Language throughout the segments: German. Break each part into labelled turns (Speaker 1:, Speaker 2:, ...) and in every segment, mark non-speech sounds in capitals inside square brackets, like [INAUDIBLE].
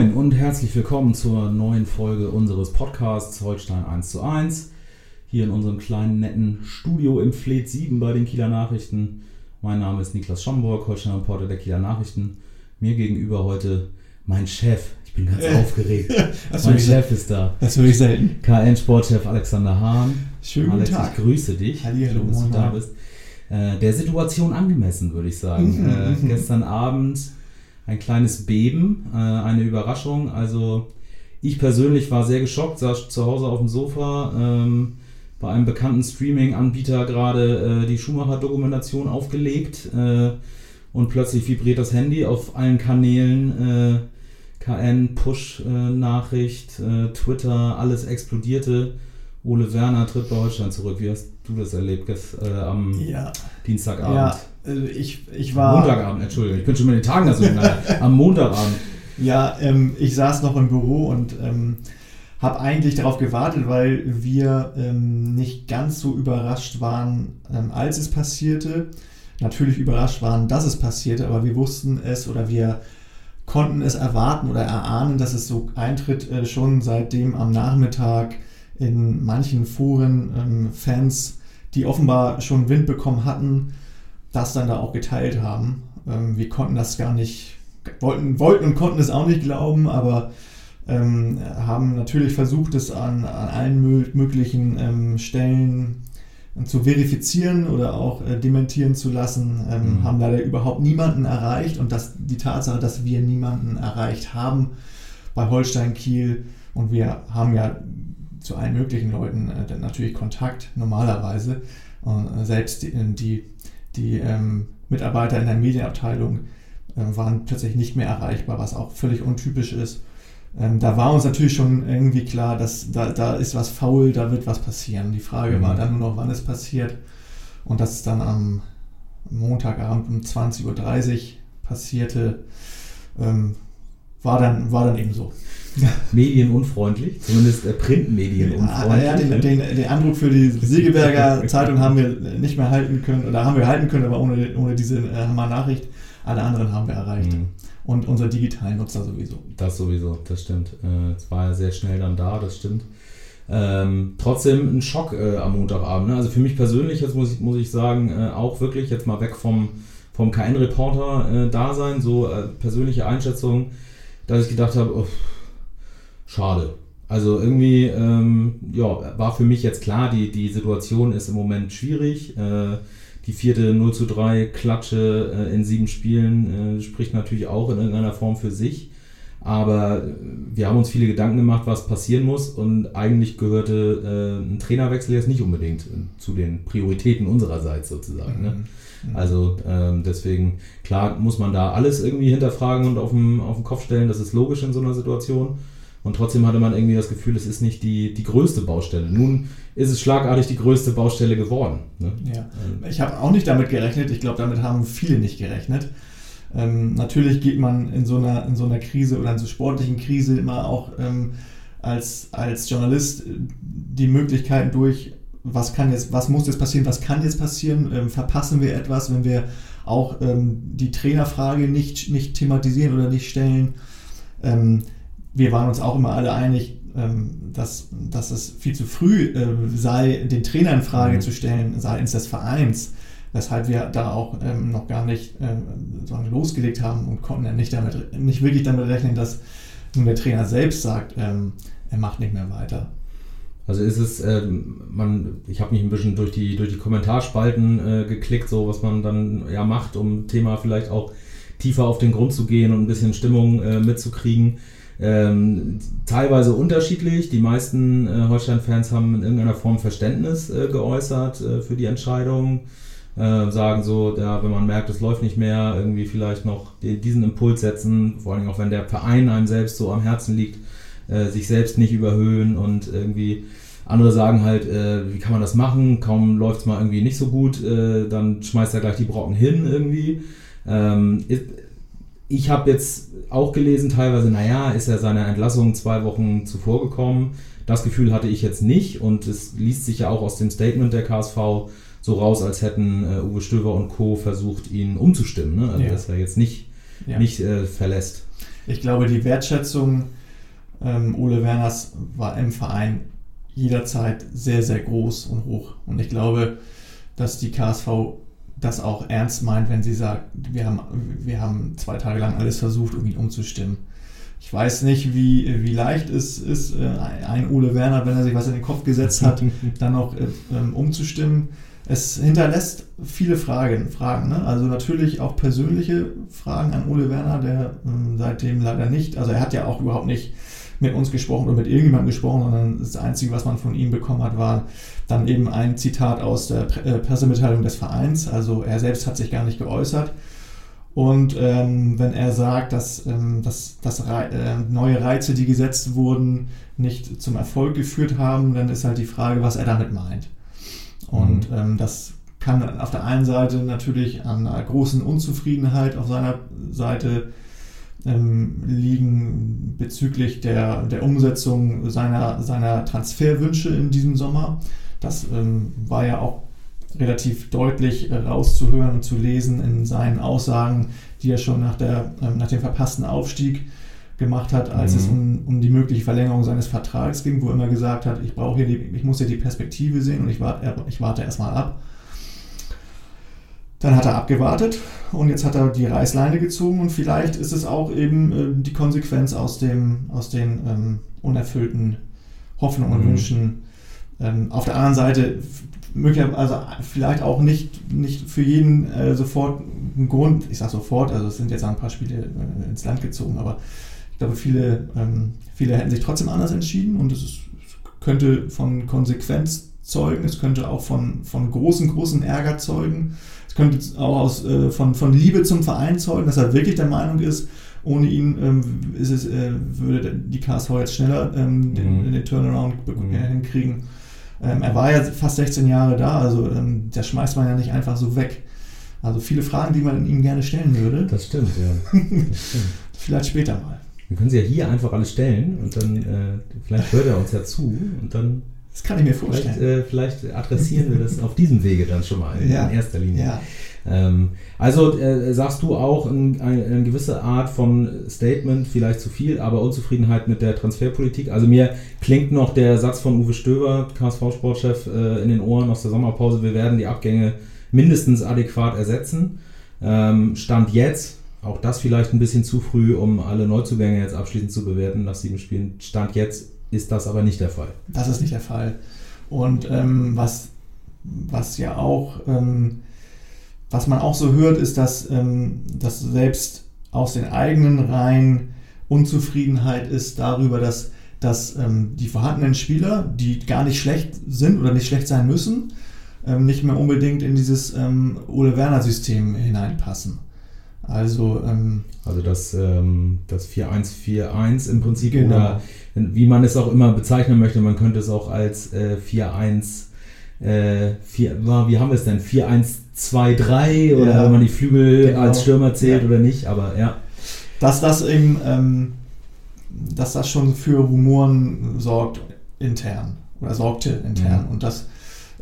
Speaker 1: Moin und herzlich willkommen zur neuen Folge unseres Podcasts Holstein 1 zu 1. Hier in unserem kleinen netten Studio im Fleet 7 bei den Kieler Nachrichten. Mein Name ist Niklas Schomburg, Holstein Reporter der Kieler Nachrichten. Mir gegenüber heute mein Chef. Ich bin ganz aufgeregt. [LAUGHS] mein Chef ist da.
Speaker 2: Das höre ich selten.
Speaker 1: KN-Sportchef Alexander Hahn.
Speaker 2: Schönen
Speaker 1: Alex,
Speaker 2: Tag.
Speaker 1: ich grüße dich.
Speaker 2: Hallihallo,
Speaker 1: Schön, dass du da bist. Äh, der Situation angemessen, würde ich sagen. [LAUGHS] Äh, gestern Abend ein kleines Beben, äh, eine Überraschung. Also ich persönlich war sehr geschockt, saß zu Hause auf dem Sofa, ähm, bei einem bekannten Streaming-Anbieter gerade äh, die Schumacher-Dokumentation aufgelegt äh, und plötzlich vibriert das Handy auf allen Kanälen. Äh, KN, Push-Nachricht, äh, Twitter, alles explodierte. Ole Werner tritt bei Holstein zurück. Wie hast du das erlebt äh, am
Speaker 2: Ja,
Speaker 1: Dienstagabend?
Speaker 2: ja also ich, ich war.
Speaker 1: Montagabend, Entschuldigung. Ich bin schon mit den Tagen also am Montagabend.
Speaker 2: Ja, ähm, ich saß noch im Büro und ähm, habe eigentlich darauf gewartet, weil wir ähm, nicht ganz so überrascht waren, ähm, als es passierte. Natürlich überrascht waren, dass es passierte, aber wir wussten es oder wir konnten es erwarten oder erahnen, dass es so eintritt, äh, schon seitdem am Nachmittag in manchen Foren ähm, Fans, die offenbar schon Wind bekommen hatten, das dann da auch geteilt haben. Ähm, wir konnten das gar nicht, wollten, wollten und konnten es auch nicht glauben, aber ähm, haben natürlich versucht, es an, an allen mö- möglichen ähm, Stellen äh, zu verifizieren oder auch äh, dementieren zu lassen, ähm,
Speaker 1: Mhm.
Speaker 2: haben leider überhaupt niemanden erreicht und das, die Tatsache, dass wir niemanden erreicht haben bei Holstein Kiel und wir haben ja zu allen möglichen Leuten äh, natürlich Kontakt normalerweise und äh, selbst die, die, die ähm, Mitarbeiter in der Medienabteilung äh, waren plötzlich nicht mehr erreichbar, was auch völlig untypisch ist. Ähm, da war uns natürlich schon irgendwie klar, dass da, da ist was faul, da wird was passieren. Die Frage
Speaker 1: Mhm.
Speaker 2: war dann nur noch, wann es passiert. Und dass es dann am Montagabend um 20.30 Uhr passierte, ähm, war, dann, war dann eben so. [LAUGHS]
Speaker 1: Medienunfreundlich, zumindest äh, Printmedienunfreundlich.
Speaker 2: Ja, den, den, den Eindruck für die Segeberger Zeitung haben wir nicht mehr halten können, oder haben wir halten können, aber ohne, ohne diese äh, Hammer-Nachricht. Alle anderen haben wir erreicht.
Speaker 1: Mhm.
Speaker 2: Und unsere digitalen Nutzer sowieso.
Speaker 1: Das sowieso, das stimmt. Äh, Es war ja sehr schnell dann da, das stimmt. Ähm, trotzdem ein Schock äh, am Montagabend. Ne? Also für mich persönlich, jetzt muss ich, muss ich sagen, äh, auch wirklich jetzt mal weg vom, vom KN-Reporter-Dasein, so äh, persönliche Einschätzung, dass ich gedacht habe, uff, schade. Also irgendwie, ähm, ja, war für mich jetzt klar, die, die Situation ist im Moment schwierig. Äh, die vierte 0 zu 3 Klatsche äh, in sieben Spielen äh, spricht natürlich auch in irgendeiner Form für sich. Aber äh, wir haben uns viele Gedanken gemacht, was passieren muss. Und eigentlich gehörte äh, ein Trainerwechsel jetzt nicht unbedingt äh, zu den Prioritäten unsererseits sozusagen. Ne?
Speaker 2: Mhm.
Speaker 1: Also ähm, deswegen, klar, muss man da alles irgendwie hinterfragen und auf den, auf den Kopf stellen. Das ist logisch in so einer Situation. Und trotzdem hatte man irgendwie das Gefühl, es ist nicht die, die größte Baustelle. Nun ist es schlagartig die größte Baustelle geworden. Ne?
Speaker 2: Ja. Ich habe auch nicht damit gerechnet. Ich glaube, damit haben viele nicht gerechnet. Ähm, natürlich geht man in so, einer, in so einer Krise oder in so sportlichen Krise immer auch ähm, als, als Journalist äh, die Möglichkeiten durch, was kann jetzt, was muss jetzt passieren, was kann jetzt passieren, ähm, verpassen wir etwas, wenn wir auch ähm, die Trainerfrage nicht, nicht thematisieren oder nicht stellen. Wir waren uns auch immer alle einig, ähm, dass, dass es viel zu früh äh, sei, den Trainer in Frage
Speaker 1: Mhm.
Speaker 2: zu stellen seitens des Vereins, weshalb wir da auch ähm, noch gar nicht ähm, losgelegt haben und konnten ja nicht, damit, nicht wirklich damit rechnen, dass nun der Trainer selbst sagt, er macht nicht mehr weiter.
Speaker 1: Also ist es, ähm, man, ich habe mich ein bisschen durch die, durch die Kommentarspalten äh, geklickt, so was man dann ja macht, um Thema vielleicht auch tiefer auf den Grund zu gehen und ein bisschen Stimmung äh, mitzukriegen. Ähm, teilweise unterschiedlich. Die meisten äh, Holstein-Fans haben in irgendeiner Form Verständnis äh, geäußert äh, für die Entscheidung. Äh, sagen so, ja, wenn man merkt, es läuft nicht mehr, irgendwie vielleicht noch diesen Impuls setzen, vor allem auch wenn der Verein einem selbst so am Herzen liegt, äh, sich selbst nicht überhöhen und irgendwie andere sagen halt, äh, wie kann man das machen? Kaum läuft es mal irgendwie nicht so gut, äh, dann schmeißt er gleich die Brocken hin irgendwie. Ähm, ich habe jetzt auch gelesen, teilweise, naja, ist er seiner Entlassung zwei Wochen zuvor gekommen. Das Gefühl hatte ich jetzt nicht und es liest sich ja auch aus dem Statement der KSV so raus, als hätten äh, Uwe Stöver und Co. versucht, ihn umzustimmen. Ne? Also, ja. dass er jetzt nicht, ja. nicht äh, verlässt.
Speaker 2: Ich glaube, die Wertschätzung ähm, Ole Werners war im Verein jederzeit sehr, sehr groß und hoch. Und ich glaube, dass die KSV das auch ernst meint, wenn sie sagt, wir haben, wir haben zwei Tage lang alles versucht, um ihn umzustimmen. Ich weiß nicht, wie, wie leicht es ist, äh, ein Ole Werner, wenn er sich was in den Kopf gesetzt hat, [LAUGHS] dann noch äh, ähm, umzustimmen. Es hinterlässt viele Fragen, Fragen ne? also natürlich auch persönliche Fragen an Ole Werner, der ähm, seitdem leider nicht, also er hat ja auch überhaupt nicht mit uns gesprochen oder mit irgendjemandem gesprochen, sondern das Einzige, was man von ihm bekommen hat, war dann eben ein Zitat aus der äh, Pressemitteilung des Vereins. Also er selbst hat sich gar nicht geäußert. Und ähm, wenn er sagt, dass, ähm, dass, dass äh, neue Reize, die gesetzt wurden, nicht zum Erfolg geführt haben, dann ist halt die Frage, was er damit meint. Und mhm. ähm, das kann auf der einen Seite natürlich an einer großen Unzufriedenheit auf seiner Seite ähm, liegen bezüglich der, der Umsetzung seiner, seiner Transferwünsche in diesem Sommer. Das ähm, war ja auch relativ deutlich äh, rauszuhören und zu lesen in seinen Aussagen, die er schon nach, der, ähm, nach dem verpassten Aufstieg gemacht hat, als mhm. es um, um die mögliche Verlängerung seines Vertrags ging, wo er immer gesagt hat, ich brauche hier die, ich muss hier die Perspektive sehen und ich warte, ich warte erstmal ab. Dann hat er abgewartet und jetzt hat er die Reißleine gezogen und vielleicht ist es auch eben äh, die Konsequenz aus, dem, aus den ähm, unerfüllten Hoffnungen und mhm. Wünschen. Ähm, auf der anderen Seite, möglicherweise, also vielleicht auch nicht, nicht für jeden äh, sofort ein Grund, ich sage sofort, also es sind jetzt ein paar Spiele äh, ins Land gezogen, aber ich glaube, viele, ähm, viele hätten sich trotzdem anders entschieden und es, ist, könnte von Konsequenz zeugen, es könnte auch von, von großen, großen Ärger zeugen. Es könnte auch aus, äh, von, von Liebe zum Verein zeugen, dass er wirklich der Meinung ist, ohne ihn ähm, ist es, äh, würde die KSV jetzt schneller ähm, den, mhm. den, Turnaround mhm. hinkriegen. Ähm, er war ja fast 16 Jahre da, also ähm, der schmeißt man ja nicht einfach so weg. Also viele Fragen, die man ihm gerne stellen würde.
Speaker 1: Das stimmt, ja. [LAUGHS] Das
Speaker 2: stimmt. Vielleicht später mal.
Speaker 1: Wir können sie ja hier einfach alle stellen und dann, äh, vielleicht hört er uns ja zu und dann
Speaker 2: das kann ich mir vorstellen.
Speaker 1: Vielleicht, äh, vielleicht adressieren wir das auf diesem Wege dann schon mal in, ja. in erster Linie. Ja. Ähm, also äh, sagst du auch ein, ein, eine gewisse Art von Statement, vielleicht zu viel, aber Unzufriedenheit mit der Transferpolitik. Also mir klingt noch der Satz von Uwe Stöber, KSV-Sportchef, äh, in den Ohren aus der Sommerpause, wir werden die Abgänge mindestens adäquat ersetzen. Ähm, Stand jetzt, auch das vielleicht ein bisschen zu früh, um alle Neuzugänge jetzt abschließend zu bewerten nach sieben Spielen. Stand jetzt ist das aber nicht der Fall.
Speaker 2: Das ist nicht der Fall. Und ähm, was, was ja auch, ähm, was man auch so hört, ist, dass, ähm, dass selbst aus den eigenen Reihen Unzufriedenheit ist darüber, dass, dass ähm, die vorhandenen Spieler, die gar nicht schlecht sind oder nicht schlecht sein müssen, ähm, nicht mehr unbedingt in dieses ähm, Ole Werner-System hineinpassen. Also, ähm,
Speaker 1: also das, ähm, das 4141 im Prinzip genau. oder wie man es auch immer bezeichnen möchte, man könnte es auch als äh, 41 äh, 4, wie haben wir es denn? 4123 oder ja, wenn man die Flügel genau. als Stürmer zählt ja. oder nicht, aber ja.
Speaker 2: Dass das eben, ähm, dass das schon für Rumoren sorgt intern oder sorgte intern mhm. und das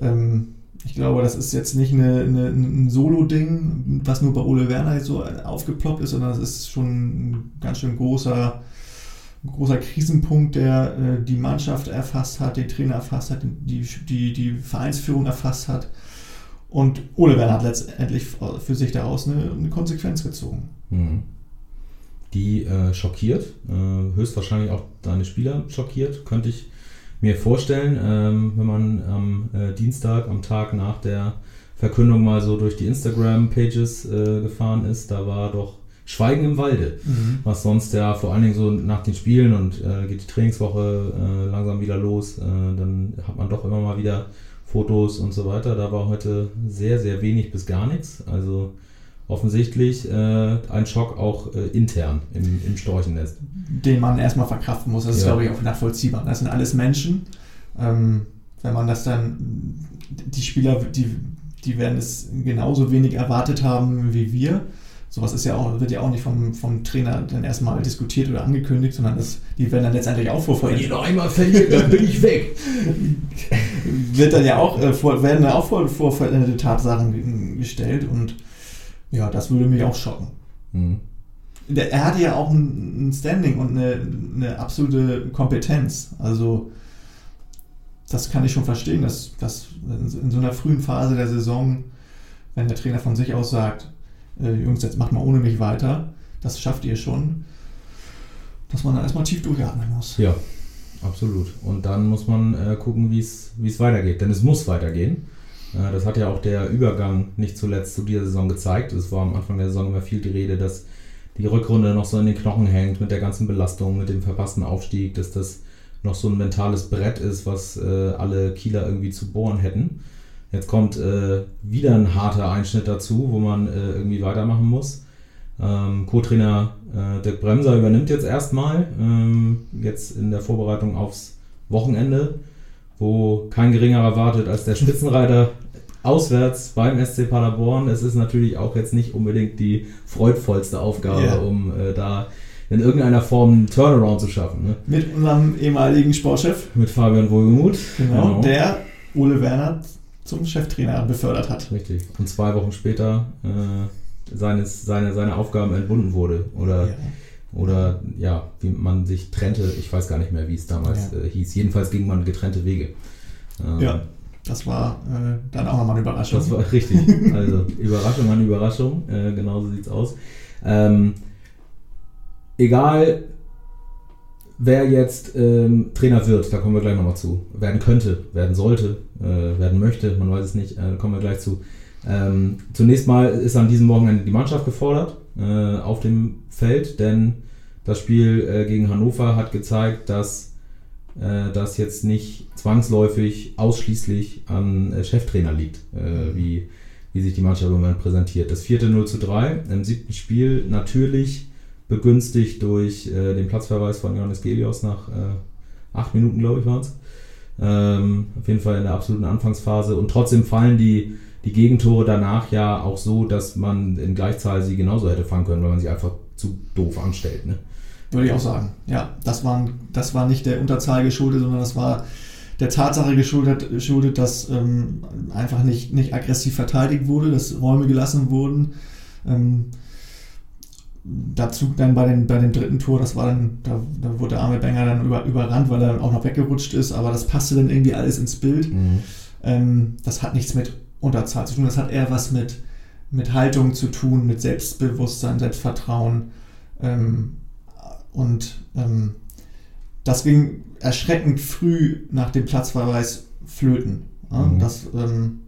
Speaker 2: ähm, ich glaube, das ist jetzt nicht eine, eine, ein Solo-Ding, was nur bei Ole Werner so aufgeploppt ist, sondern es ist schon ein ganz schön großer, großer Krisenpunkt, der äh, die Mannschaft erfasst hat, den Trainer erfasst hat, die, die, die Vereinsführung erfasst hat. Und Ole Werner hat letztendlich für sich daraus eine, eine Konsequenz gezogen. Mhm.
Speaker 1: Die äh, schockiert, äh, höchstwahrscheinlich auch deine Spieler schockiert, könnte ich mir vorstellen, ähm, wenn man am äh, Dienstag, am Tag nach der Verkündung mal so durch die Instagram-Pages äh, gefahren ist, da war doch Schweigen im Walde, mhm. was sonst ja vor allen Dingen so nach den Spielen und äh, geht die Trainingswoche äh, langsam wieder los, äh, dann hat man doch immer mal wieder Fotos und so weiter. Da war heute sehr, sehr wenig bis gar nichts. Also offensichtlich äh, ein Schock auch äh, intern im, im Storchennest.
Speaker 2: Den man erstmal verkraften muss. Das ist,
Speaker 1: Ja.
Speaker 2: glaube ich, auch nachvollziehbar. Das sind alles Menschen. Ähm, wenn man das dann, die Spieler, die, die werden es genauso wenig erwartet haben wie wir. Sowas ist ja auch, wird ja auch nicht vom, vom Trainer dann erstmal diskutiert oder angekündigt, sondern das, die werden dann letztendlich auch vorverletzt.
Speaker 1: noch einmal verliert, dann bin ich weg.
Speaker 2: wird dann ja auch, äh, vor, werden dann auch vor, vor vollendete Tatsachen ge- gestellt und ja, das würde mich auch schocken.
Speaker 1: Mhm.
Speaker 2: Der, er hatte ja auch ein, ein Standing und eine, eine absolute Kompetenz. Also das kann ich schon verstehen, dass, dass in, so einer frühen Phase der Saison, wenn der Trainer von sich aus sagt, äh, Jungs, jetzt macht mal ohne mich weiter, das schafft ihr schon, dass man dann erstmal tief durchatmen muss.
Speaker 1: Ja, absolut. Und dann muss man äh, gucken, wie es weitergeht. Denn es muss weitergehen. Äh, das hat ja auch der Übergang nicht zuletzt zu dieser Saison gezeigt. Es war am Anfang der Saison immer viel die Rede, dass die Rückrunde noch so in den Knochen hängt mit der ganzen Belastung, mit dem verpassten Aufstieg, dass das noch so ein mentales Brett ist, was äh, alle Kieler irgendwie zu bohren hätten. Jetzt kommt äh, wieder ein harter Einschnitt dazu, wo man äh, irgendwie weitermachen muss. Ähm, Co-Trainer äh, Dirk Bremser übernimmt jetzt erstmal, ähm, jetzt in der Vorbereitung aufs Wochenende, wo kein geringerer wartet als der Spitzenreiter auswärts beim SC Paderborn. Es ist natürlich auch jetzt nicht unbedingt die freudvollste Aufgabe,
Speaker 2: Ja.
Speaker 1: um äh, da in irgendeiner Form einen Turnaround zu schaffen. Ne?
Speaker 2: Mit unserem ehemaligen Sportchef,
Speaker 1: Mit Fabian Wohlgemuth.
Speaker 2: genau, der Ole Werner zum Cheftrainer befördert hat.
Speaker 1: Richtig. Und zwei Wochen später äh, seines, seine, seine Aufgaben entbunden wurde. Oder
Speaker 2: Ja.
Speaker 1: Oder ja, wie man sich trennte, ich weiß gar nicht mehr, wie es damals
Speaker 2: Ja.
Speaker 1: äh, hieß. Jedenfalls ging man getrennteEge. Ähm,
Speaker 2: Ja. Das war äh, dann auch nochmal eine Überraschung.
Speaker 1: Das war richtig. Also [LAUGHS] Überraschung an Überraschung, äh, genauso sieht's aus. Ähm, egal, wer jetzt ähm, Trainer wird, da kommen wir gleich nochmal zu. Werden könnte, werden sollte, äh, werden möchte, man weiß es nicht, äh, kommen wir gleich zu. Ähm, zunächst mal ist an diesem Wochenende die Mannschaft gefordert äh, auf dem Feld, denn das Spiel äh, gegen Hannover hat gezeigt, dass äh, das jetzt nicht zwangsläufig ausschließlich an äh, Cheftrainer liegt, äh, wie, wie sich die Mannschaft im Moment präsentiert. Das vierte 0 zu 3 im siebten Spiel natürlich begünstigt durch äh, den Platzverweis von Johannes Gelios nach äh, acht Minuten, glaube ich, waren es. Ähm, auf jeden Fall in der absoluten Anfangsphase. Und trotzdem fallen die, die Gegentore danach ja auch so, dass man in Gleichzahl sie genauso hätte fangen können, weil man sie einfach zu doof anstellt. Ne?
Speaker 2: Würde ich auch sagen. Ja, das, waren, das war nicht der Unterzahl geschuldet, sondern das war der Tatsache geschuldet, geschuldet dass ähm, einfach nicht, nicht aggressiv verteidigt wurde, dass Räume gelassen wurden. Ähm, dazu dann bei, den, bei dem dritten Tor, das war dann, da, da wurde der arme Benger dann über, überrannt, weil er dann auch noch weggerutscht ist, aber das passte dann irgendwie alles ins Bild.
Speaker 1: Mhm.
Speaker 2: Ähm, das hat nichts mit Unterzahl zu tun, das hat eher was mit, mit Haltung zu tun, mit Selbstbewusstsein, Selbstvertrauen. Ähm, und ähm, das ging erschreckend früh nach dem Platzverweis flöten. Ja?
Speaker 1: Mhm.
Speaker 2: Das, ähm,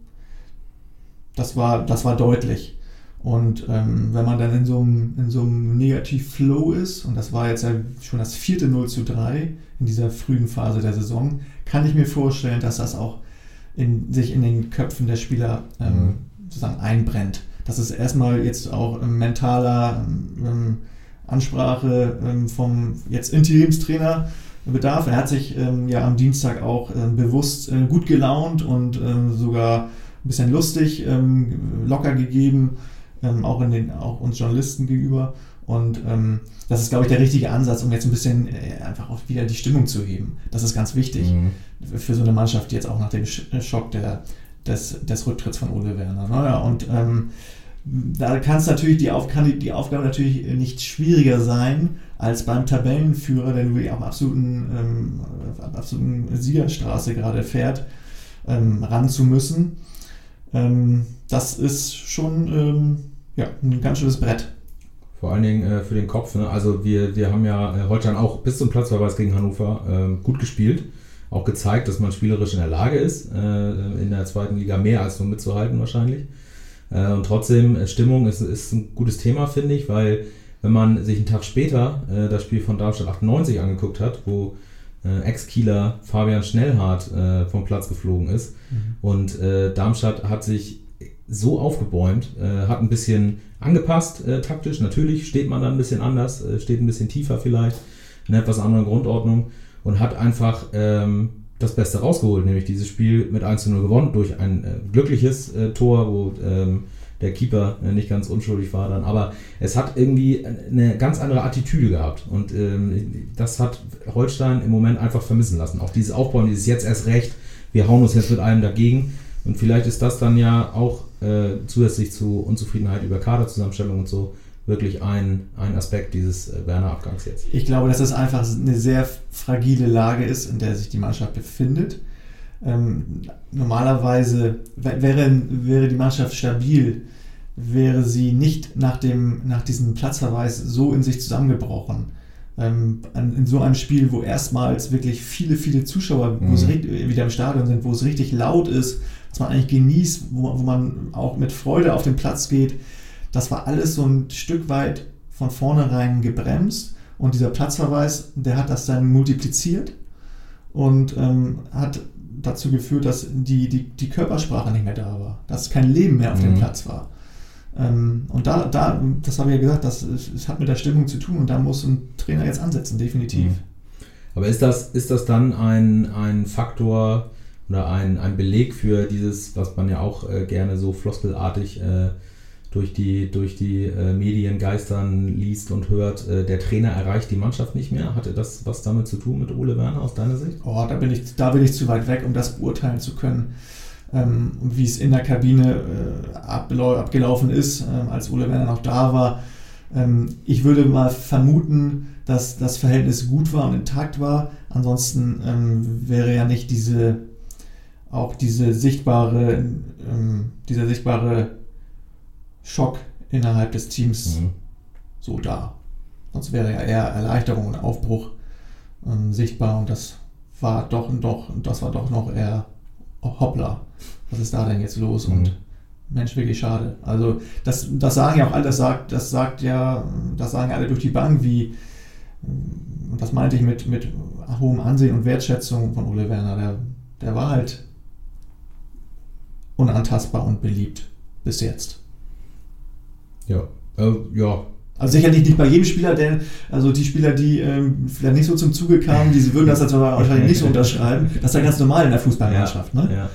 Speaker 2: das, war, das war deutlich. Und ähm, wenn man dann in so einem, in so einem Negativ-Flow ist, und das war jetzt ja schon das vierte 0 zu 3 in dieser frühen Phase der Saison, kann ich mir vorstellen, dass das auch in, sich in den Köpfen der Spieler ähm,
Speaker 1: Mhm.
Speaker 2: sozusagen einbrennt. Das ist erstmal jetzt auch ähm, mentaler ähm, Ansprache ähm, vom jetzt Interimstrainer bedarf. Er hat sich ähm, ja am Dienstag auch ähm, bewusst äh, gut gelaunt und ähm, sogar ein bisschen lustig ähm, locker gegeben, ähm, auch, in den, auch uns Journalisten gegenüber. Und das ist, glaube ich, der richtige Ansatz, um jetzt ein bisschen äh, einfach auch wieder die Stimmung zu heben. Das ist ganz wichtig
Speaker 1: Mhm.
Speaker 2: für so eine Mannschaft jetzt auch nach dem Sch- Schock der, des, des Rücktritts von Ole Werner. Naja, und ähm, da kann es natürlich die, Auf kann die, Aufgabe natürlich nicht schwieriger sein als beim Tabellenführer, der nur auf absoluten, ähm, absoluten Siegerstraße gerade fährt, ähm, ran zu müssen. Ähm, das ist schon ähm, ja, ein ganz schönes Brett.
Speaker 1: Vor allen Dingen äh, für den Kopf. Ne? Also wir, wir haben ja äh, heute dann auch bis zum Platzverweis gegen Hannover äh, gut gespielt. Auch gezeigt, dass man spielerisch in der Lage ist, äh, in der zweiten Liga mehr als nur mitzuhalten wahrscheinlich. Äh, und trotzdem, äh, Stimmung ist, ist ein gutes Thema, finde ich, weil wenn man sich einen Tag später äh, das Spiel von Darmstadt 98 angeguckt hat, wo äh, Ex-Kieler Fabian Schnellhardt äh, vom Platz geflogen ist. Mhm. Und äh, Darmstadt hat sich so aufgebäumt, äh, hat ein bisschen angepasst taktisch. Natürlich steht man dann ein bisschen anders, steht ein bisschen tiefer vielleicht, in etwas anderen Grundordnung und hat einfach ähm, das Beste rausgeholt, nämlich dieses Spiel mit 1 zu 0 gewonnen durch ein glückliches Tor, wo ähm, der Keeper nicht ganz unschuldig war dann. Aber es hat irgendwie eine ganz andere Attitüde gehabt. Und ähm, das hat Holstein im Moment einfach vermissen lassen. Auch dieses Aufbauen, dieses jetzt erst recht, wir hauen uns jetzt mit allem dagegen. Und vielleicht ist das dann ja auch äh, zusätzlich zu Unzufriedenheit über Kaderzusammenstellung und so wirklich ein, ein Aspekt dieses äh, Werner-Abgangs jetzt.
Speaker 2: Ich glaube, dass das einfach eine sehr fragile Lage ist, in der sich die Mannschaft befindet. Ähm, normalerweise wäre, wäre die Mannschaft stabil, wäre sie nicht nach, dem, nach diesem Platzverweis so in sich zusammengebrochen. Ähm, in so einem Spiel, wo erstmals wirklich viele, viele Zuschauer mhm. wieder im Stadion sind, wo es richtig laut ist, was man eigentlich genießt, wo, wo man auch mit Freude auf den Platz geht, das war alles so ein Stück weit von vornherein gebremst. Und dieser Platzverweis, der hat das dann multipliziert und ähm, hat dazu geführt, dass die, die, die Körpersprache nicht mehr da war, dass kein Leben mehr auf mhm. dem Platz war. Ähm, und da, da, das habe ich ja gesagt, das, das hat mit der Stimmung zu tun und da muss ein Trainer jetzt ansetzen, definitiv. Mhm.
Speaker 1: Aber ist das, ist das dann ein, ein Faktor oder ein, ein Beleg für dieses, was man ja auch äh, gerne so floskelartig äh, durch die, durch die äh, Medien geistern liest und hört, äh, der Trainer erreicht die Mannschaft nicht mehr. Hatte das was damit zu tun mit Ole Werner aus deiner Sicht?
Speaker 2: Oh, da bin ich, da bin ich zu weit weg, um das beurteilen zu können. Ähm, wie es in der Kabine äh, abgelaufen ist, ähm, als Ole Werner noch da war. Ähm, ich würde mal vermuten, dass das Verhältnis gut war und intakt war. Ansonsten ähm, wäre ja nicht diese auch diese sichtbare, ähm, dieser sichtbare Schock innerhalb des Teams mhm. so da. Sonst wäre ja eher Erleichterung und Aufbruch ähm, sichtbar und das war doch und doch und das war doch noch eher hoppla. Was ist da denn jetzt los? Mhm. Und Mensch, wirklich schade. Also das, das sagen ja auch alle, das sagt, das sagt ja, das sagen alle durch die Bank, wie und das meinte ich mit, mit hohem Ansehen und Wertschätzung von Ole Werner. Der, der war halt unantastbar und beliebt bis jetzt.
Speaker 1: Ja, äh, ja.
Speaker 2: Also sicherlich nicht bei jedem Spieler, denn also die Spieler, die ähm, vielleicht nicht so zum Zuge kamen, die würden das jetzt wahrscheinlich nicht so unterschreiben. Das ist ja ganz normal in der Fußballmannschaft. Ja, ne? Ja.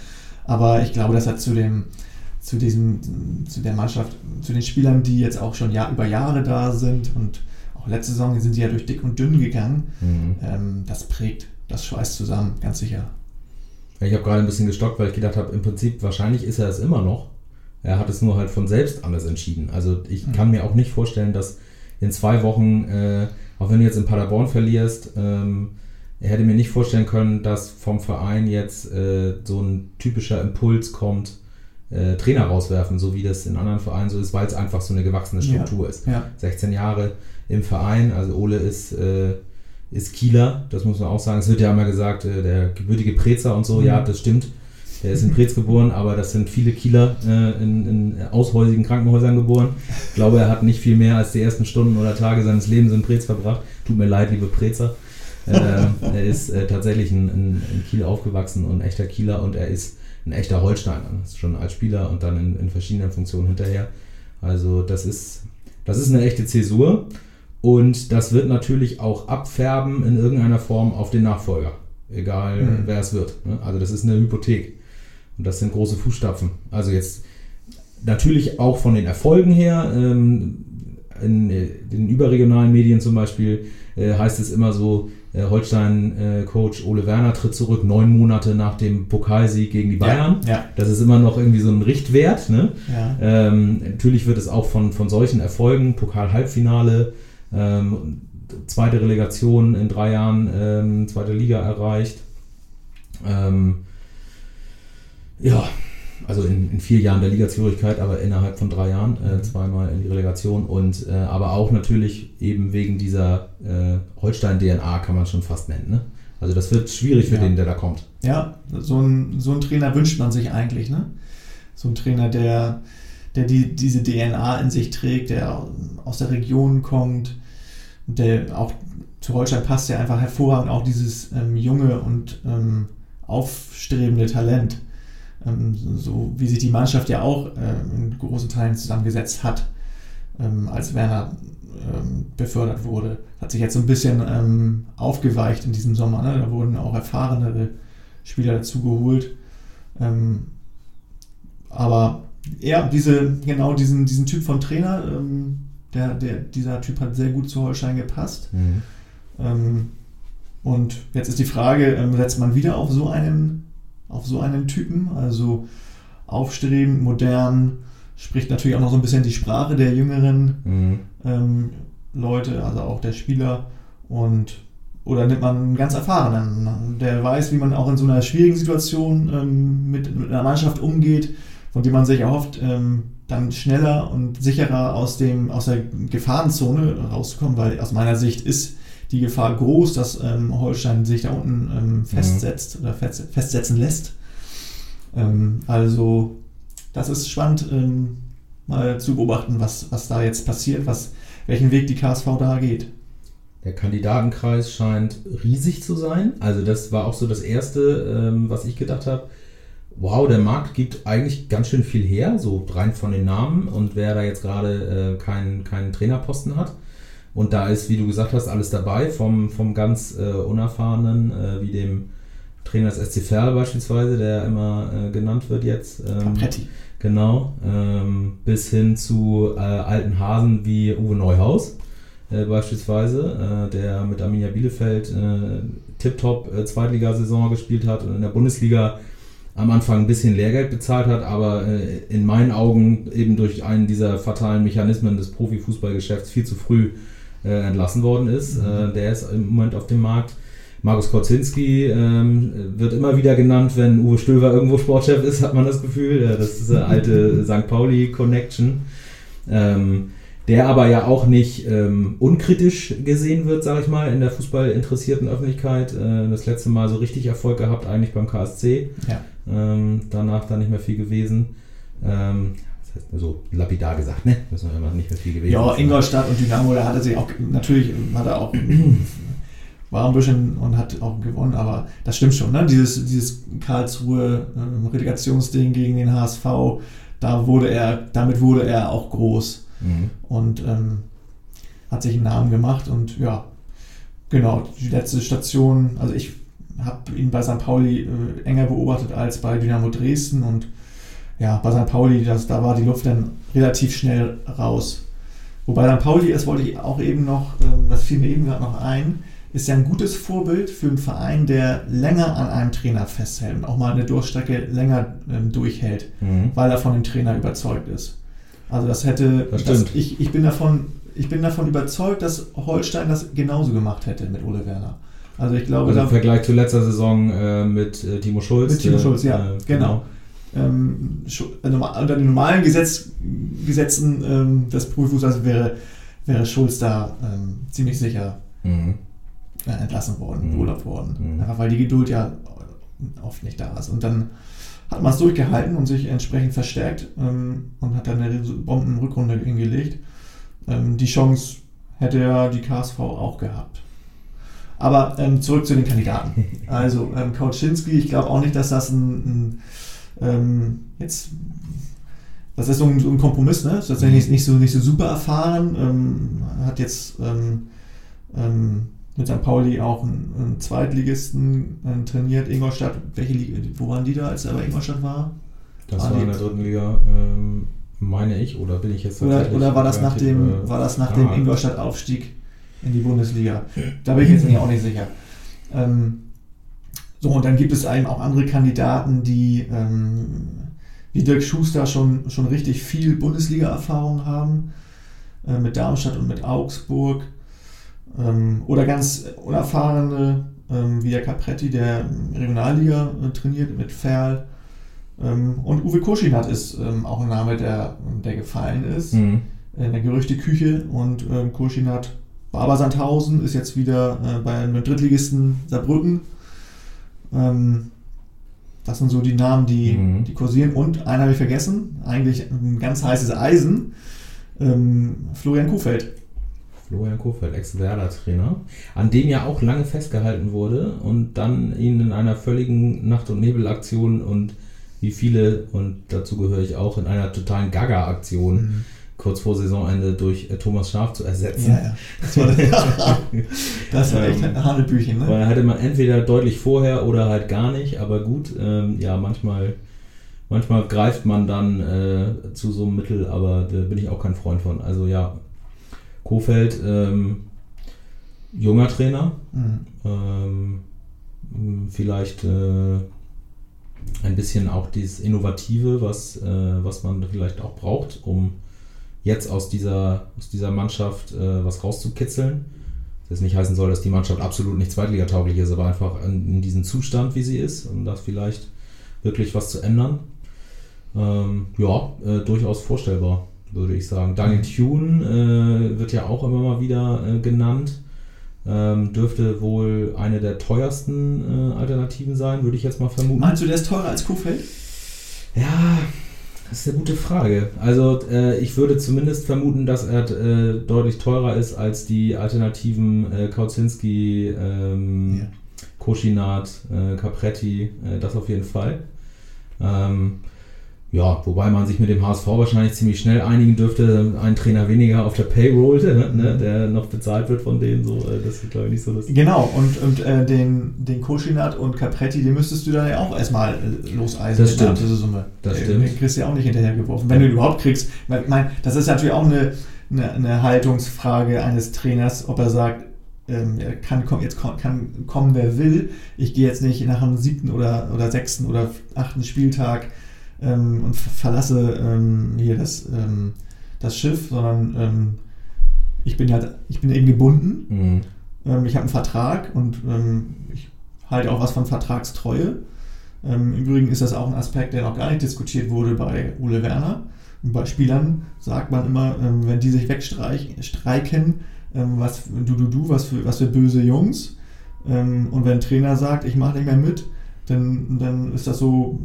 Speaker 2: Aber ich glaube, dass er zu dem zu diesem zu der Mannschaft, zu den Spielern, die jetzt auch schon Jahr, über Jahre da sind und auch letzte Saison sind sie ja durch dick und dünn gegangen. Mhm. Ähm, das prägt, das schweißt zusammen, ganz sicher.
Speaker 1: Ich habe gerade ein bisschen gestockt, weil ich gedacht habe, im Prinzip wahrscheinlich ist er es immer noch. Er hat es nur halt von selbst anders entschieden. Also ich mhm. kann mir auch nicht vorstellen, dass in zwei Wochen, äh, auch wenn du jetzt in Paderborn verlierst, ähm, er hätte mir nicht vorstellen können, dass vom Verein jetzt äh, so ein typischer Impuls kommt, äh, Trainer rauswerfen, so wie das in anderen Vereinen so ist, weil es einfach so eine gewachsene Struktur ja. ist. Ja. 16 Jahre im Verein, also Ole ist, äh, ist Kieler, das muss man auch sagen. Es wird ja immer gesagt, äh, der gebürtige Prezer und so, mhm. ja, das stimmt. Der ist in Preetz geboren, aber das sind viele Kieler äh, in, in, aushäusigen Krankenhäusern geboren. Ich glaube, er hat nicht viel mehr als die ersten Stunden oder Tage seines Lebens in Preetz verbracht. Tut mir leid, liebe Preetzer. Äh, [LAUGHS] er ist äh, tatsächlich in, in, in, Kiel aufgewachsen und ein echter Kieler und er ist ein echter Holsteiner. Schon als Spieler und dann in, in verschiedenen Funktionen hinterher. Also das ist, das ist eine echte Zäsur und das wird natürlich auch abfärben in irgendeiner Form auf den Nachfolger. Egal mhm. wer es wird. Ne? Also das ist eine Hypothek. Und das sind große Fußstapfen. Also jetzt natürlich auch von den Erfolgen her, ähm, in den überregionalen Medien zum Beispiel äh, heißt es immer so, äh, Holstein-Coach äh, Ole Werner tritt zurück, neun Monate nach dem Pokalsieg gegen die Bayern. Ja, ja. Das ist immer noch irgendwie so ein Richtwert. Ne? Ja. Ähm, natürlich wird es auch von, von solchen Erfolgen, Pokal-Halbfinale, ähm, zweite Relegation in drei Jahren, ähm, zweite Liga erreicht. Ähm, ja, also in, in, vier Jahren der Ligazugehörigkeit, aber innerhalb von drei Jahren äh, mhm. zweimal in die Relegation und äh, aber auch natürlich eben wegen dieser äh, Holstein-DNA kann man schon fast nennen. Ne? Also das wird schwierig für ja. den, der da kommt.
Speaker 2: Ja, so ein, so ein Trainer wünscht man sich eigentlich, ne? So ein Trainer, der, der die, diese DNA in sich trägt, der aus der Region kommt, der auch zu Holstein passt ja einfach hervorragend auch dieses ähm, junge und ähm, aufstrebende Talent. Ähm, so wie sich die Mannschaft ja auch äh, in großen Teilen zusammengesetzt hat, ähm, als Werner ähm, befördert wurde. Hat sich jetzt so ein bisschen ähm, aufgeweicht in diesem Sommer. Ne? Da wurden auch erfahrenere Spieler dazu geholt. Ähm, aber ja, diese, genau diesen, diesen Typ von Trainer, ähm, der, der, dieser Typ hat sehr gut zu Holstein gepasst. Mhm. Ähm, und jetzt ist die Frage, ähm, setzt man wieder auf so einen, auf so einen Typen, also aufstrebend, modern, spricht natürlich auch noch so ein bisschen die Sprache der jüngeren mhm. ähm, Leute, also auch der Spieler. Und oder nimmt man einen ganz erfahrenen, der weiß, wie man auch in so einer schwierigen Situation ähm, mit, mit, einer Mannschaft umgeht, von dem man sich erhofft, ähm, dann schneller und sicherer aus, dem, aus der Gefahrenzone rauszukommen, weil aus meiner Sicht ist die Gefahr groß, dass ähm, Holstein sich da unten ähm, mhm. festsetzt mhm. oder festsetzen lässt. Ähm, also das ist spannend, ähm, mal zu beobachten, was, was da jetzt passiert, was, welchen Weg die KSV da geht.
Speaker 1: Der Kandidatenkreis scheint riesig zu sein. Also das war auch so das Erste, ähm, was ich gedacht habe. Wow, der Markt gibt eigentlich ganz schön viel her, so rein von den Namen und wer da jetzt gerade äh, keinen, keinen Trainerposten hat. Und da ist, wie du gesagt hast, alles dabei, vom, vom ganz äh, Unerfahrenen, äh, wie dem Trainer des SC Verl beispielsweise, der immer äh, genannt wird jetzt.
Speaker 2: Ähm, Capretti.
Speaker 1: Genau. Ähm, bis hin zu äh, alten Hasen wie Uwe Neuhaus äh, beispielsweise, äh, der mit Arminia Bielefeld äh, tiptop äh, Zweitligasaison gespielt hat und in der Bundesliga am Anfang ein bisschen Lehrgeld bezahlt hat, aber äh, in meinen Augen eben durch einen dieser fatalen Mechanismen des Profifußballgeschäfts viel zu früh äh, entlassen worden ist. Mhm. der ist im Moment auf dem Markt. Markus Korzinski ähm, wird immer wieder genannt, wenn Uwe Stöver irgendwo Sportchef ist, hat man das Gefühl. Äh, das ist eine alte [LAUGHS] St. Pauli-Connection. Ähm, der aber ja auch nicht ähm, unkritisch gesehen wird, sage ich mal, in der fußballinteressierten Öffentlichkeit. Äh, das letzte Mal so richtig Erfolg gehabt, eigentlich beim KSC. Ja. Ähm, danach dann nicht mehr viel gewesen. Ähm, so lapidar gesagt, ne? Müssen wir immer nicht mehr viel gewesen
Speaker 2: Ja, Ingolstadt und Dynamo, da hat er sich auch, natürlich hat er auch [CLEARS THROAT] war ein bisschen und hat auch gewonnen, aber das stimmt schon, ne? Dieses, dieses Karlsruhe ähm, Relegationsding gegen den HSV, da wurde er, damit wurde er auch groß mhm. und ähm, hat sich einen Namen gemacht und ja, genau, die letzte Station, also ich habe ihn bei St. Pauli äh, enger beobachtet als bei Dynamo Dresden und ja, bei St. Pauli, das, da war die Luft dann relativ schnell raus. Wobei St. Pauli, das wollte ich auch eben noch, ähm, das fiel mir eben gerade noch ein, ist ja ein gutes Vorbild für einen Verein, der länger an einem Trainer festhält und auch mal eine Durchstrecke länger ähm, durchhält, mhm. weil er von dem Trainer überzeugt ist. Also das hätte,
Speaker 1: das das,
Speaker 2: ich, ich, bin davon, ich bin davon überzeugt, dass Holstein das genauso gemacht hätte mit Ole Werner. Also ich glaube,
Speaker 1: also im Vergleich zu letzter Saison äh, mit äh, Timo Schulz.
Speaker 2: Mit Timo Schulz, ja, äh, genau. genau. Ähm, also unter den normalen Gesetz, Gesetzen ähm, des Profifußballs wäre, wäre Schulz da ähm, ziemlich sicher mhm entlassen worden, mhm. worden. Mhm. Einfach weil die Geduld ja oft nicht da ist. Und dann hat man es durchgehalten und sich entsprechend verstärkt ähm, und hat dann eine Bombenrückrunde hingelegt. Ähm, die Chance hätte ja die KSV auch gehabt. Aber ähm, zurück zu den Kandidaten. [LAUGHS] Also ähm, Kauczynski, ich glaube auch nicht, dass das ein, ein ähm, jetzt das ist so ein, so ein Kompromiss, ne? Ist tatsächlich mhm. nicht so, nicht so super erfahren. Ähm, hat jetzt ähm, ähm, mit St. Pauli auch einen, einen Zweitligisten äh, trainiert. Ingolstadt, welche Liga, wo waren die da, als er bei Ingolstadt war?
Speaker 1: Das war, war in der dritten Liga, ähm, meine ich, oder bin ich jetzt
Speaker 2: Oder, oder war das nach dem, äh, war das nach dem Ingolstadt-Aufstieg in die Bundesliga? Da bin ich jetzt auch nicht sicher. Ähm, so, und dann gibt es eben auch andere Kandidaten, die ähm, wie Dirk Schuster schon, schon richtig viel Bundesliga-Erfahrung haben, äh, mit Darmstadt und mit Augsburg. Ähm, oder ganz unerfahrene, ähm, wie der Capretti, der Regionalliga äh, trainiert mit Ferl. Ähm, und Uwe Koschinat ist ähm, auch ein Name, der, der gefallen ist mhm. in der Gerüchteküche. Und ähm, Koschinat war Sandhausen, ist jetzt wieder äh, bei beim Drittligisten Saarbrücken. Ähm, das sind so die Namen, die, mhm. die kursieren. Und einen habe ich vergessen, eigentlich ein ganz heißes Eisen, ähm, Florian Kuhfeld
Speaker 1: Florian Kofeld, Ex-Werder-Trainer, an dem ja auch lange festgehalten wurde und dann ihn in einer völligen Nacht- und Nebelaktion und wie viele, und dazu gehöre ich auch, in einer totalen Gaga-Aktion mhm. Kurz vor Saisonende durch äh, Thomas Schaf zu ersetzen. Ja, ja. Das war, [LAUGHS] das war echt ein Hanebüchen. Ne? Weil hätte man entweder deutlich vorher oder halt gar nicht, aber gut, ähm, ja, manchmal manchmal greift man dann äh, zu so einem Mittel, aber da bin ich auch kein Freund von. Also ja, Kofeld, ähm, junger Trainer, mhm. ähm, vielleicht äh, ein bisschen auch dieses Innovative, was, äh, was man vielleicht auch braucht, um jetzt aus dieser, aus dieser Mannschaft äh, was rauszukitzeln. Das nicht heißen soll, dass die Mannschaft absolut nicht zweitligatauglich ist, aber einfach in, in diesem Zustand, wie sie ist, um das vielleicht wirklich was zu ändern. Ähm, ja, äh, durchaus vorstellbar würde ich sagen. Daniel Thune äh, wird ja auch immer mal wieder äh, genannt. Ähm, dürfte wohl eine der teuersten äh, Alternativen sein, würde ich jetzt mal vermuten.
Speaker 2: Meinst du, der ist teurer als Kofeld?
Speaker 1: Ja, das ist eine gute Frage. Also äh, ich würde zumindest vermuten, dass er äh, deutlich teurer ist als die Alternativen äh, Kauzinski, ähm, ja. Koschinat, äh, Capretti, das auf jeden Fall. Ähm, ja, wobei man sich mit dem HSV wahrscheinlich ziemlich schnell einigen dürfte, ein Trainer weniger auf der Payroll, [LAUGHS] ne, ne, der noch bezahlt wird von denen, so, äh, das ist glaube ich nicht so lustig.
Speaker 2: Genau, und, und äh, den, den Koschinat und Capretti, den müsstest du dann ja auch erstmal äh, loseisen.
Speaker 1: Das stimmt.
Speaker 2: Diese Summe.
Speaker 1: Das stimmt.
Speaker 2: Den kriegst du ja auch nicht hinterhergeworfen, wenn du überhaupt kriegst. Ich meine, das ist natürlich auch eine, eine, eine Haltungsfrage eines Trainers, ob er sagt, ähm, kann, jetzt kann kommen, wer will. Ich gehe jetzt nicht nach einem siebten oder, oder sechsten oder achten Spieltag ähm, und verlasse ähm, hier das, ähm, das Schiff, sondern ähm, ich bin ja ich bin eben gebunden. Mhm. Ähm, ich habe einen Vertrag und ähm, ich halte auch was von Vertragstreue. Im Übrigen ist das auch ein Aspekt, der noch gar nicht diskutiert wurde bei Ole Werner. bei Spielern sagt man immer, wenn die sich wegstreiken, was du, du, du, was für, was für böse Jungs. und wenn ein Trainer sagt, ich mache nicht mehr mit, dann, dann ist das so,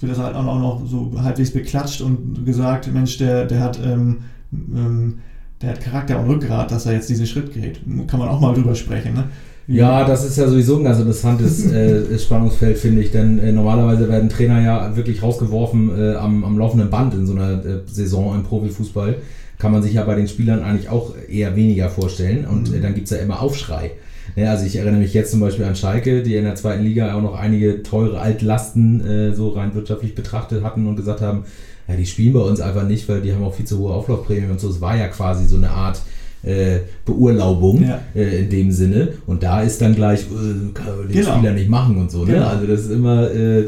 Speaker 2: wird das halt auch noch so halbwegs beklatscht und gesagt, Mensch, der, der hat ähm, ähm, der hat Charakter und Rückgrat, dass er jetzt diesen Schritt geht. Kann man auch mal drüber sprechen. Ne?
Speaker 1: Ja, das ist ja sowieso ein ganz interessantes [LAUGHS] äh, Spannungsfeld, finde ich. Denn äh, normalerweise werden Trainer ja wirklich rausgeworfen äh, am, am laufenden Band in so einer äh, Saison im Profifußball. Kann man sich ja bei den Spielern eigentlich auch eher weniger vorstellen. Und mhm. Äh, dann gibt es ja immer Aufschrei. Ja, also ich erinnere mich jetzt zum Beispiel an Schalke, die in der zweiten Liga auch noch einige teure Altlasten äh, so rein wirtschaftlich betrachtet hatten und gesagt haben, ja, die spielen bei uns einfach nicht, weil die haben auch viel zu hohe Auflaufprämien und so. Es war ja quasi so eine Art äh, Beurlaubung ja. äh, in dem Sinne. Und da ist dann gleich, äh, kann man den genau. Spieler nicht machen und so. Ne? Genau. Also das ist immer äh,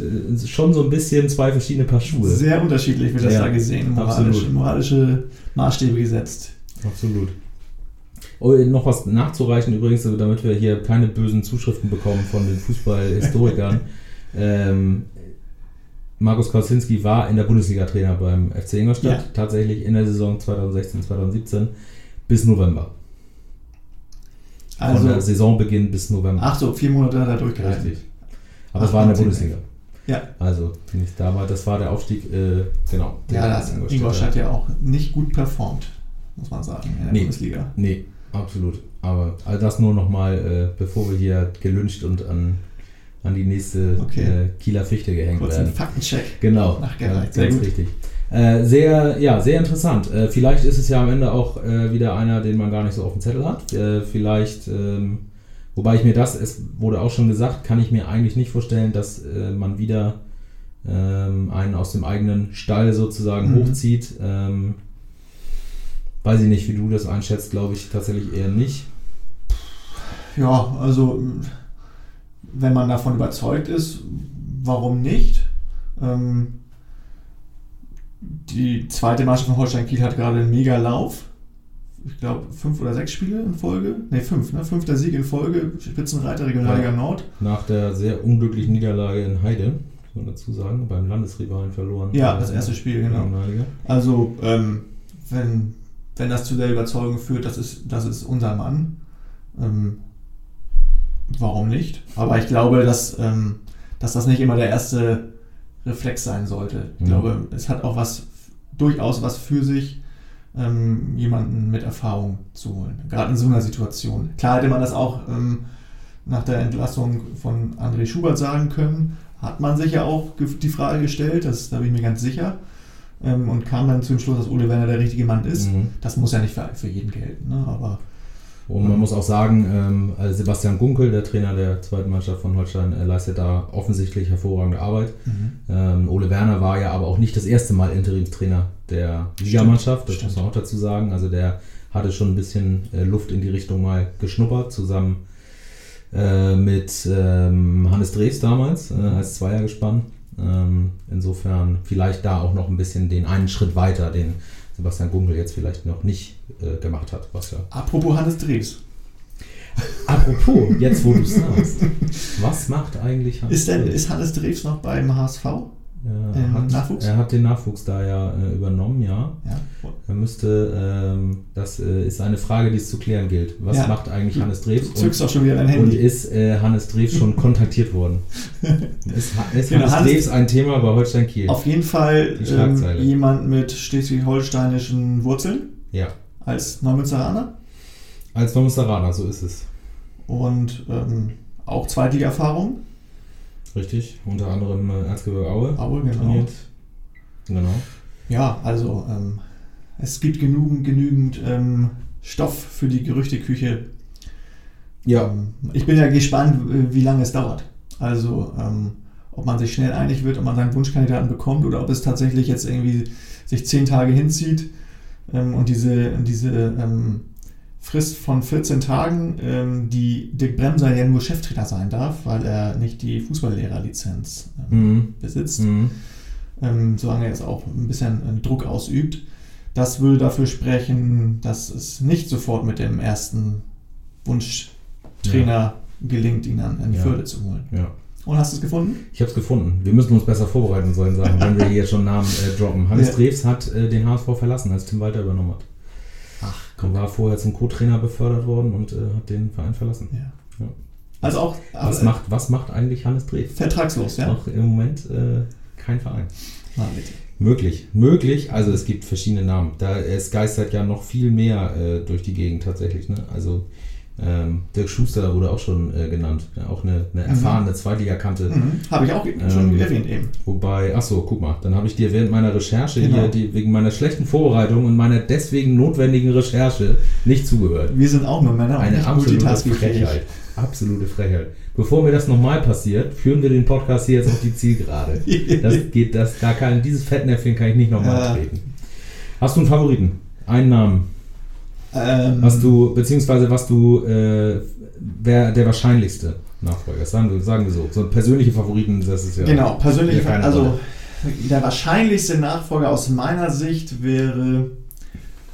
Speaker 1: schon so ein bisschen zwei verschiedene Paar Schuhe.
Speaker 2: Sehr unterschiedlich wird das ja, da gesehen, moralische, moralische Maßstäbe gesetzt.
Speaker 1: Absolut. Oh, noch was nachzureichen übrigens, damit wir hier keine bösen Zuschriften bekommen von den Fußballhistorikern. [LAUGHS] ähm, Markus Kausinski war in der Bundesliga Trainer beim FC Ingolstadt, ja. tatsächlich in der Saison 2016, 2017 bis November. Also, Von der Saisonbeginn bis November.
Speaker 2: Ach so, vier Monate hat er durchgehalten.
Speaker 1: Richtig. Aber es war in der Bundesliga.
Speaker 2: Ja.
Speaker 1: Also, finde ich damals, das war der Aufstieg, äh, genau.
Speaker 2: Ja, da hat Ingolstadt ja auch nicht gut performt, muss man sagen, in der nee, Bundesliga.
Speaker 1: Nee, Absolut. Aber all das nur nochmal, äh, bevor wir hier gelünscht und an, an die nächste okay. äh, Kieler Fichte gehängt Kurz werden. Einen
Speaker 2: Faktencheck.
Speaker 1: Genau. Nachgereicht. Ja, ganz richtig. Äh, sehr, ja, sehr interessant. Äh, vielleicht ist es ja am Ende auch äh, wieder einer, den man gar nicht so auf dem Zettel hat. Äh, vielleicht, ähm, wobei ich mir das, es wurde auch schon gesagt, kann ich mir eigentlich nicht vorstellen, dass man wieder ähm, einen aus dem eigenen Stall sozusagen mhm. hochzieht. Ähm, Weiß ich nicht, wie du das einschätzt, glaube ich tatsächlich eher nicht.
Speaker 2: Ja, also wenn man davon überzeugt ist, warum nicht? Ähm, die zweite Mannschaft von Holstein Kiel hat gerade einen mega Lauf. Ich glaube, fünf oder sechs Spiele in Folge. Ne, fünf, ne? Fünfter Sieg in Folge, Spitzenreiter Regionalliga Nord.
Speaker 1: Nach der sehr unglücklichen Niederlage in Heide, muss man dazu sagen, beim Landesrivalen verloren.
Speaker 2: Ja, das erste Spiel, genau. Also, ähm, wenn wenn das zu der Überzeugung führt, das ist, das ist unser Mann, ähm, warum nicht? Aber ich glaube, dass, ähm, dass das nicht immer der erste Reflex sein sollte. Ich mhm. glaube, es hat auch was, durchaus was für sich, ähm, jemanden mit Erfahrung zu holen. Gerade in so einer Situation. Klar hätte man das auch ähm, nach der Entlassung von André Schubert sagen können. Hat man sich ja auch die Frage gestellt, das, da bin ich mir ganz sicher. Ähm, und kam dann zum Schluss, dass Ole Werner der richtige Mann ist. Mhm. Das muss ja nicht für, für jeden gelten. Ne? Aber
Speaker 1: und man muss auch sagen, ähm, also Sebastian Gunkel, der Trainer der zweiten Mannschaft von Holstein, äh, leistet da offensichtlich hervorragende Arbeit. Mhm. Ähm, Ole Werner war ja aber auch nicht das erste Mal Interimstrainer der Ligamannschaft, das Stimmt. muss man auch dazu sagen. Also der hatte schon ein bisschen äh, Luft in die Richtung mal geschnuppert, zusammen äh, mit ähm, Hannes Drees damals äh, als Zweiergespann. Ähm, insofern vielleicht da auch noch ein bisschen den einen Schritt weiter, den Sebastian Gunkel jetzt vielleicht noch nicht äh, gemacht hat. Was ja
Speaker 2: Apropos Hannes Dreves.
Speaker 1: Apropos, jetzt wo du sagst, [LAUGHS] was macht eigentlich
Speaker 2: Hannes Ist, denn, Dreves? ist Hannes Dreves noch beim HSV?
Speaker 1: Ja, ähm, hat, Nachwuchs? Er hat den Nachwuchs da ja äh, übernommen, ja. ja. Er müsste, ähm, das äh, ist eine Frage, die es zu klären gilt. Was ja. macht eigentlich Hannes Dreves?
Speaker 2: Du zückst auch schon wieder dein Handy.
Speaker 1: Und ist äh, Hannes Dreves schon kontaktiert worden? [LAUGHS] ist, ist genau, Hannes, Hannes Dreves ein Thema bei Holstein Kiel?
Speaker 2: Auf jeden Fall ähm, jemand mit schleswig-holsteinischen Wurzeln.
Speaker 1: Ja.
Speaker 2: Als Neumünsteraner?
Speaker 1: Als Neumünsteraner, so ist es.
Speaker 2: Und ähm, auch Zweitliga-Erfahrung.
Speaker 1: Richtig, unter anderem äh, Erzgebirge Aue.
Speaker 2: Aue, genau. Trainiert.
Speaker 1: Genau.
Speaker 2: Ja, also ähm, es gibt genügend, genügend ähm, Stoff für die Gerüchteküche. Ja. Ähm, ich bin ja gespannt, wie lange es dauert. Also, ähm, ob man sich schnell einig wird, ob man seinen Wunschkandidaten bekommt oder ob es tatsächlich jetzt irgendwie sich zehn Tage hinzieht ähm, und diese, diese ähm, Frist von 14 Tagen, ähm, die Dick Bremser ja nur Cheftrainer sein darf, weil er nicht die Fußballlehrerlizenz ähm, mhm. besitzt. Mhm. Ähm, solange er jetzt auch ein bisschen äh, Druck ausübt. Das würde dafür sprechen, dass es nicht sofort mit dem ersten Wunschtrainer ja. gelingt, ihn an, an die ja. Förde zu holen.
Speaker 1: Ja.
Speaker 2: Und hast du es gefunden?
Speaker 1: Ich habe es gefunden. Wir müssen uns besser vorbereiten, sollen sagen, wenn wir hier schon Namen äh, droppen. Hannes ja. Dreves hat äh, den HSV verlassen, als Tim Walter übernommen hat. Komm. war vorher zum Co-Trainer befördert worden und äh, hat den Verein verlassen.
Speaker 2: Ja. ja. Also auch.
Speaker 1: Was, also, macht, was macht eigentlich Hannes Dreh?
Speaker 2: Vertragslos, ja.
Speaker 1: Noch im Moment äh, kein Verein. Na, bitte. Möglich, möglich. Also es gibt verschiedene Namen. Da es geistert ja noch viel mehr äh, durch die Gegend tatsächlich. Ne? Also ähm, Dirk Schuster wurde auch schon äh, genannt. Ja, auch eine, eine mhm. erfahrene mhm. Zweitligakante. Mhm.
Speaker 2: Habe ich auch schon ähm, erwähnt eben.
Speaker 1: Wobei, achso, guck mal, dann habe ich dir während meiner Recherche genau. hier, die, wegen meiner schlechten Vorbereitung und meiner deswegen notwendigen Recherche nicht zugehört.
Speaker 2: Wir sind auch nur Männer
Speaker 1: Eine und absolute Frechheit. Absolute Frechheit. Bevor mir das nochmal passiert, führen wir den Podcast hier jetzt auf die Zielgerade. [LAUGHS] Das geht, das, da kann, dieses Fettnäpfchen kann ich nicht nochmal ja. treten. Hast du einen Favoriten? Einen Namen? Ähm, was du, beziehungsweise was du, äh, wer der wahrscheinlichste Nachfolger ist, sagen wir, sagen wir so. So persönliche Favoriten, das ist ja.
Speaker 2: Genau, persönliche Favoriten. Also der wahrscheinlichste Nachfolger aus meiner Sicht wäre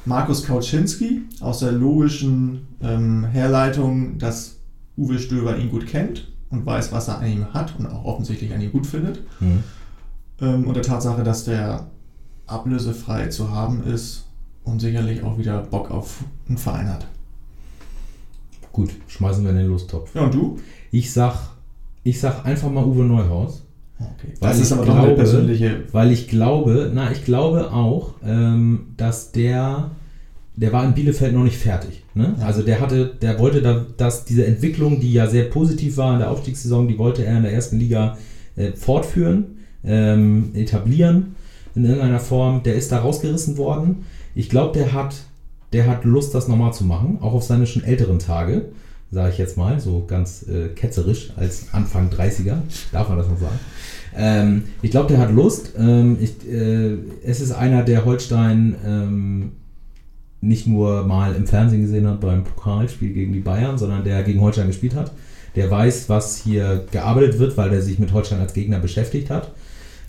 Speaker 2: Markus Kauczynski aus der logischen ähm, Herleitung, dass Uwe Stöber ihn gut kennt und weiß, was er an ihm hat und auch offensichtlich an ihm gut findet. Mhm. Ähm, und der Tatsache, dass der ablösefrei zu haben ist und sicherlich auch wieder Bock auf einen Verein hat.
Speaker 1: Gut, schmeißen wir in den Lostopf.
Speaker 2: Ja, und du?
Speaker 1: Ich sag, ich sag einfach mal Uwe Neuhaus.
Speaker 2: Okay. Weil das ist aber glaube, doch eine persönliche.
Speaker 1: Weil ich glaube, na, ich glaube auch, ähm, dass der, der war in Bielefeld noch nicht fertig. Ne? Ja. Also der hatte, der wollte da, dass diese Entwicklung, die ja sehr positiv war in der Aufstiegssaison, die wollte er in der ersten Liga äh, fortführen, ähm, etablieren in irgendeiner Form. Der ist da rausgerissen worden. Ich glaube, der hat, der hat Lust, das nochmal zu machen, auch auf seine schon älteren Tage, sage ich jetzt mal, so ganz äh, ketzerisch als Anfang 30er, darf man das noch sagen. Ähm, ich glaube, der hat Lust. Ähm, ich, äh, es ist einer, der Holstein ähm, nicht nur mal im Fernsehen gesehen hat beim Pokalspiel gegen die Bayern, sondern der gegen Holstein gespielt hat. Der weiß, was hier gearbeitet wird, weil der sich mit Holstein als Gegner beschäftigt hat.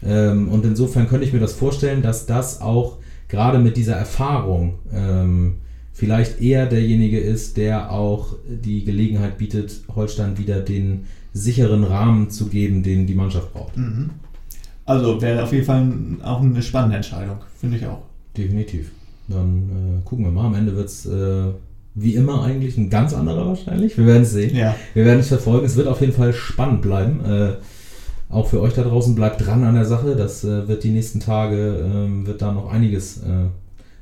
Speaker 1: Ähm, und insofern könnte ich mir das vorstellen, dass das auch gerade mit dieser Erfahrung ähm, vielleicht eher derjenige ist, der auch die Gelegenheit bietet, Holstein wieder den sicheren Rahmen zu geben, den die Mannschaft braucht. Mhm.
Speaker 2: Also wäre auf jeden Fall auch eine spannende Entscheidung, finde ich auch.
Speaker 1: Definitiv. Dann äh, gucken wir mal. Am Ende wird es äh, wie immer eigentlich ein ganz anderer wahrscheinlich. Wir werden es sehen.
Speaker 2: Ja.
Speaker 1: Wir werden es verfolgen. Es wird auf jeden Fall spannend bleiben. Äh, auch für euch da draußen bleibt dran an der Sache. Das äh, wird die nächsten Tage, ähm, wird da noch einiges äh,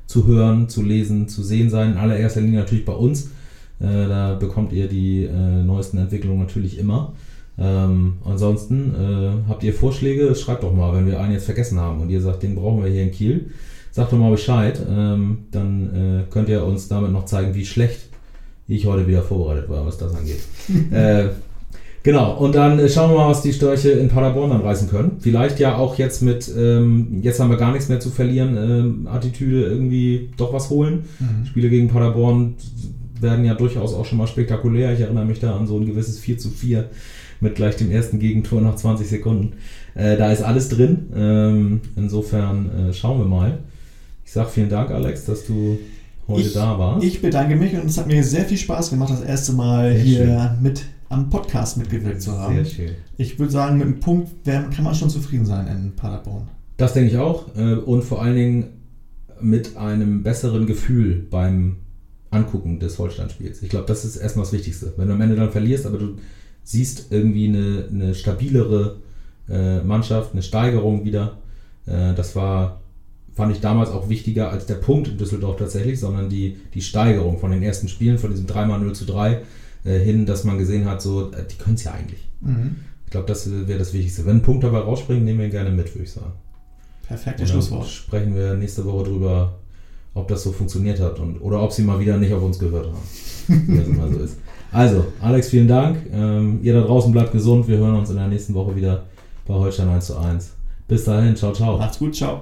Speaker 1: zu hören, zu lesen, zu sehen sein. In allererster Linie natürlich bei uns. Äh, da bekommt ihr die äh, neuesten Entwicklungen natürlich immer. Ähm, ansonsten äh, habt ihr Vorschläge, schreibt doch mal, wenn wir einen jetzt vergessen haben und ihr sagt, den brauchen wir hier in Kiel. Sagt doch mal Bescheid, ähm, dann äh, könnt ihr uns damit noch zeigen, wie schlecht ich heute wieder vorbereitet war, was das angeht. [LAUGHS] äh, genau, und dann äh, schauen wir mal, was die Störche in Paderborn dann reißen können. Vielleicht ja auch jetzt mit, ähm, jetzt haben wir gar nichts mehr zu verlieren, ähm, Attitüde irgendwie doch was holen. Mhm. Spiele gegen Paderborn werden ja durchaus auch schon mal spektakulär. Ich erinnere mich da an so ein gewisses 4 zu 4 mit gleich dem ersten Gegentor nach 20 Sekunden. Äh, da ist alles drin. Ähm, insofern äh, schauen wir mal. Ich sage vielen Dank, Alex, dass du heute
Speaker 2: ich,
Speaker 1: da warst.
Speaker 2: Ich bedanke mich und es hat mir sehr viel Spaß gemacht, das erste Mal sehr hier schön. mit am Podcast mitgewirkt zu haben. Sehr schön. Ich würde sagen, mit dem Punkt kann man schon zufrieden sein in Paderborn.
Speaker 1: Das denke ich auch. Äh, und vor allen Dingen mit einem besseren Gefühl beim Angucken des Holstein-Spiels. Ich glaube, das ist erstmal das Wichtigste. Wenn du am Ende dann verlierst, aber du siehst irgendwie eine, eine stabilere äh, Mannschaft, eine Steigerung wieder. Äh, das war, fand ich damals auch wichtiger als der Punkt in Düsseldorf tatsächlich, sondern die, die Steigerung von den ersten Spielen, von diesem 3 0 zu 3 äh, hin, dass man gesehen hat, so, äh, die können es ja eigentlich. Mhm. Ich glaube, das wäre das Wichtigste. Wenn ein Punkt dabei rausspringt, nehmen wir ihn gerne mit, würde ich sagen.
Speaker 2: Perfektes Schlusswort.
Speaker 1: Sprechen wir nächste Woche drüber, ob das so funktioniert hat und, oder ob sie mal wieder nicht auf uns gehört haben. Wie das immer so ist. Also, Alex, vielen Dank. Ähm, ihr da draußen bleibt gesund. Wir hören uns in der nächsten Woche wieder bei Holstein 1 zu 1. Bis dahin, ciao, ciao.
Speaker 2: Macht's gut, ciao.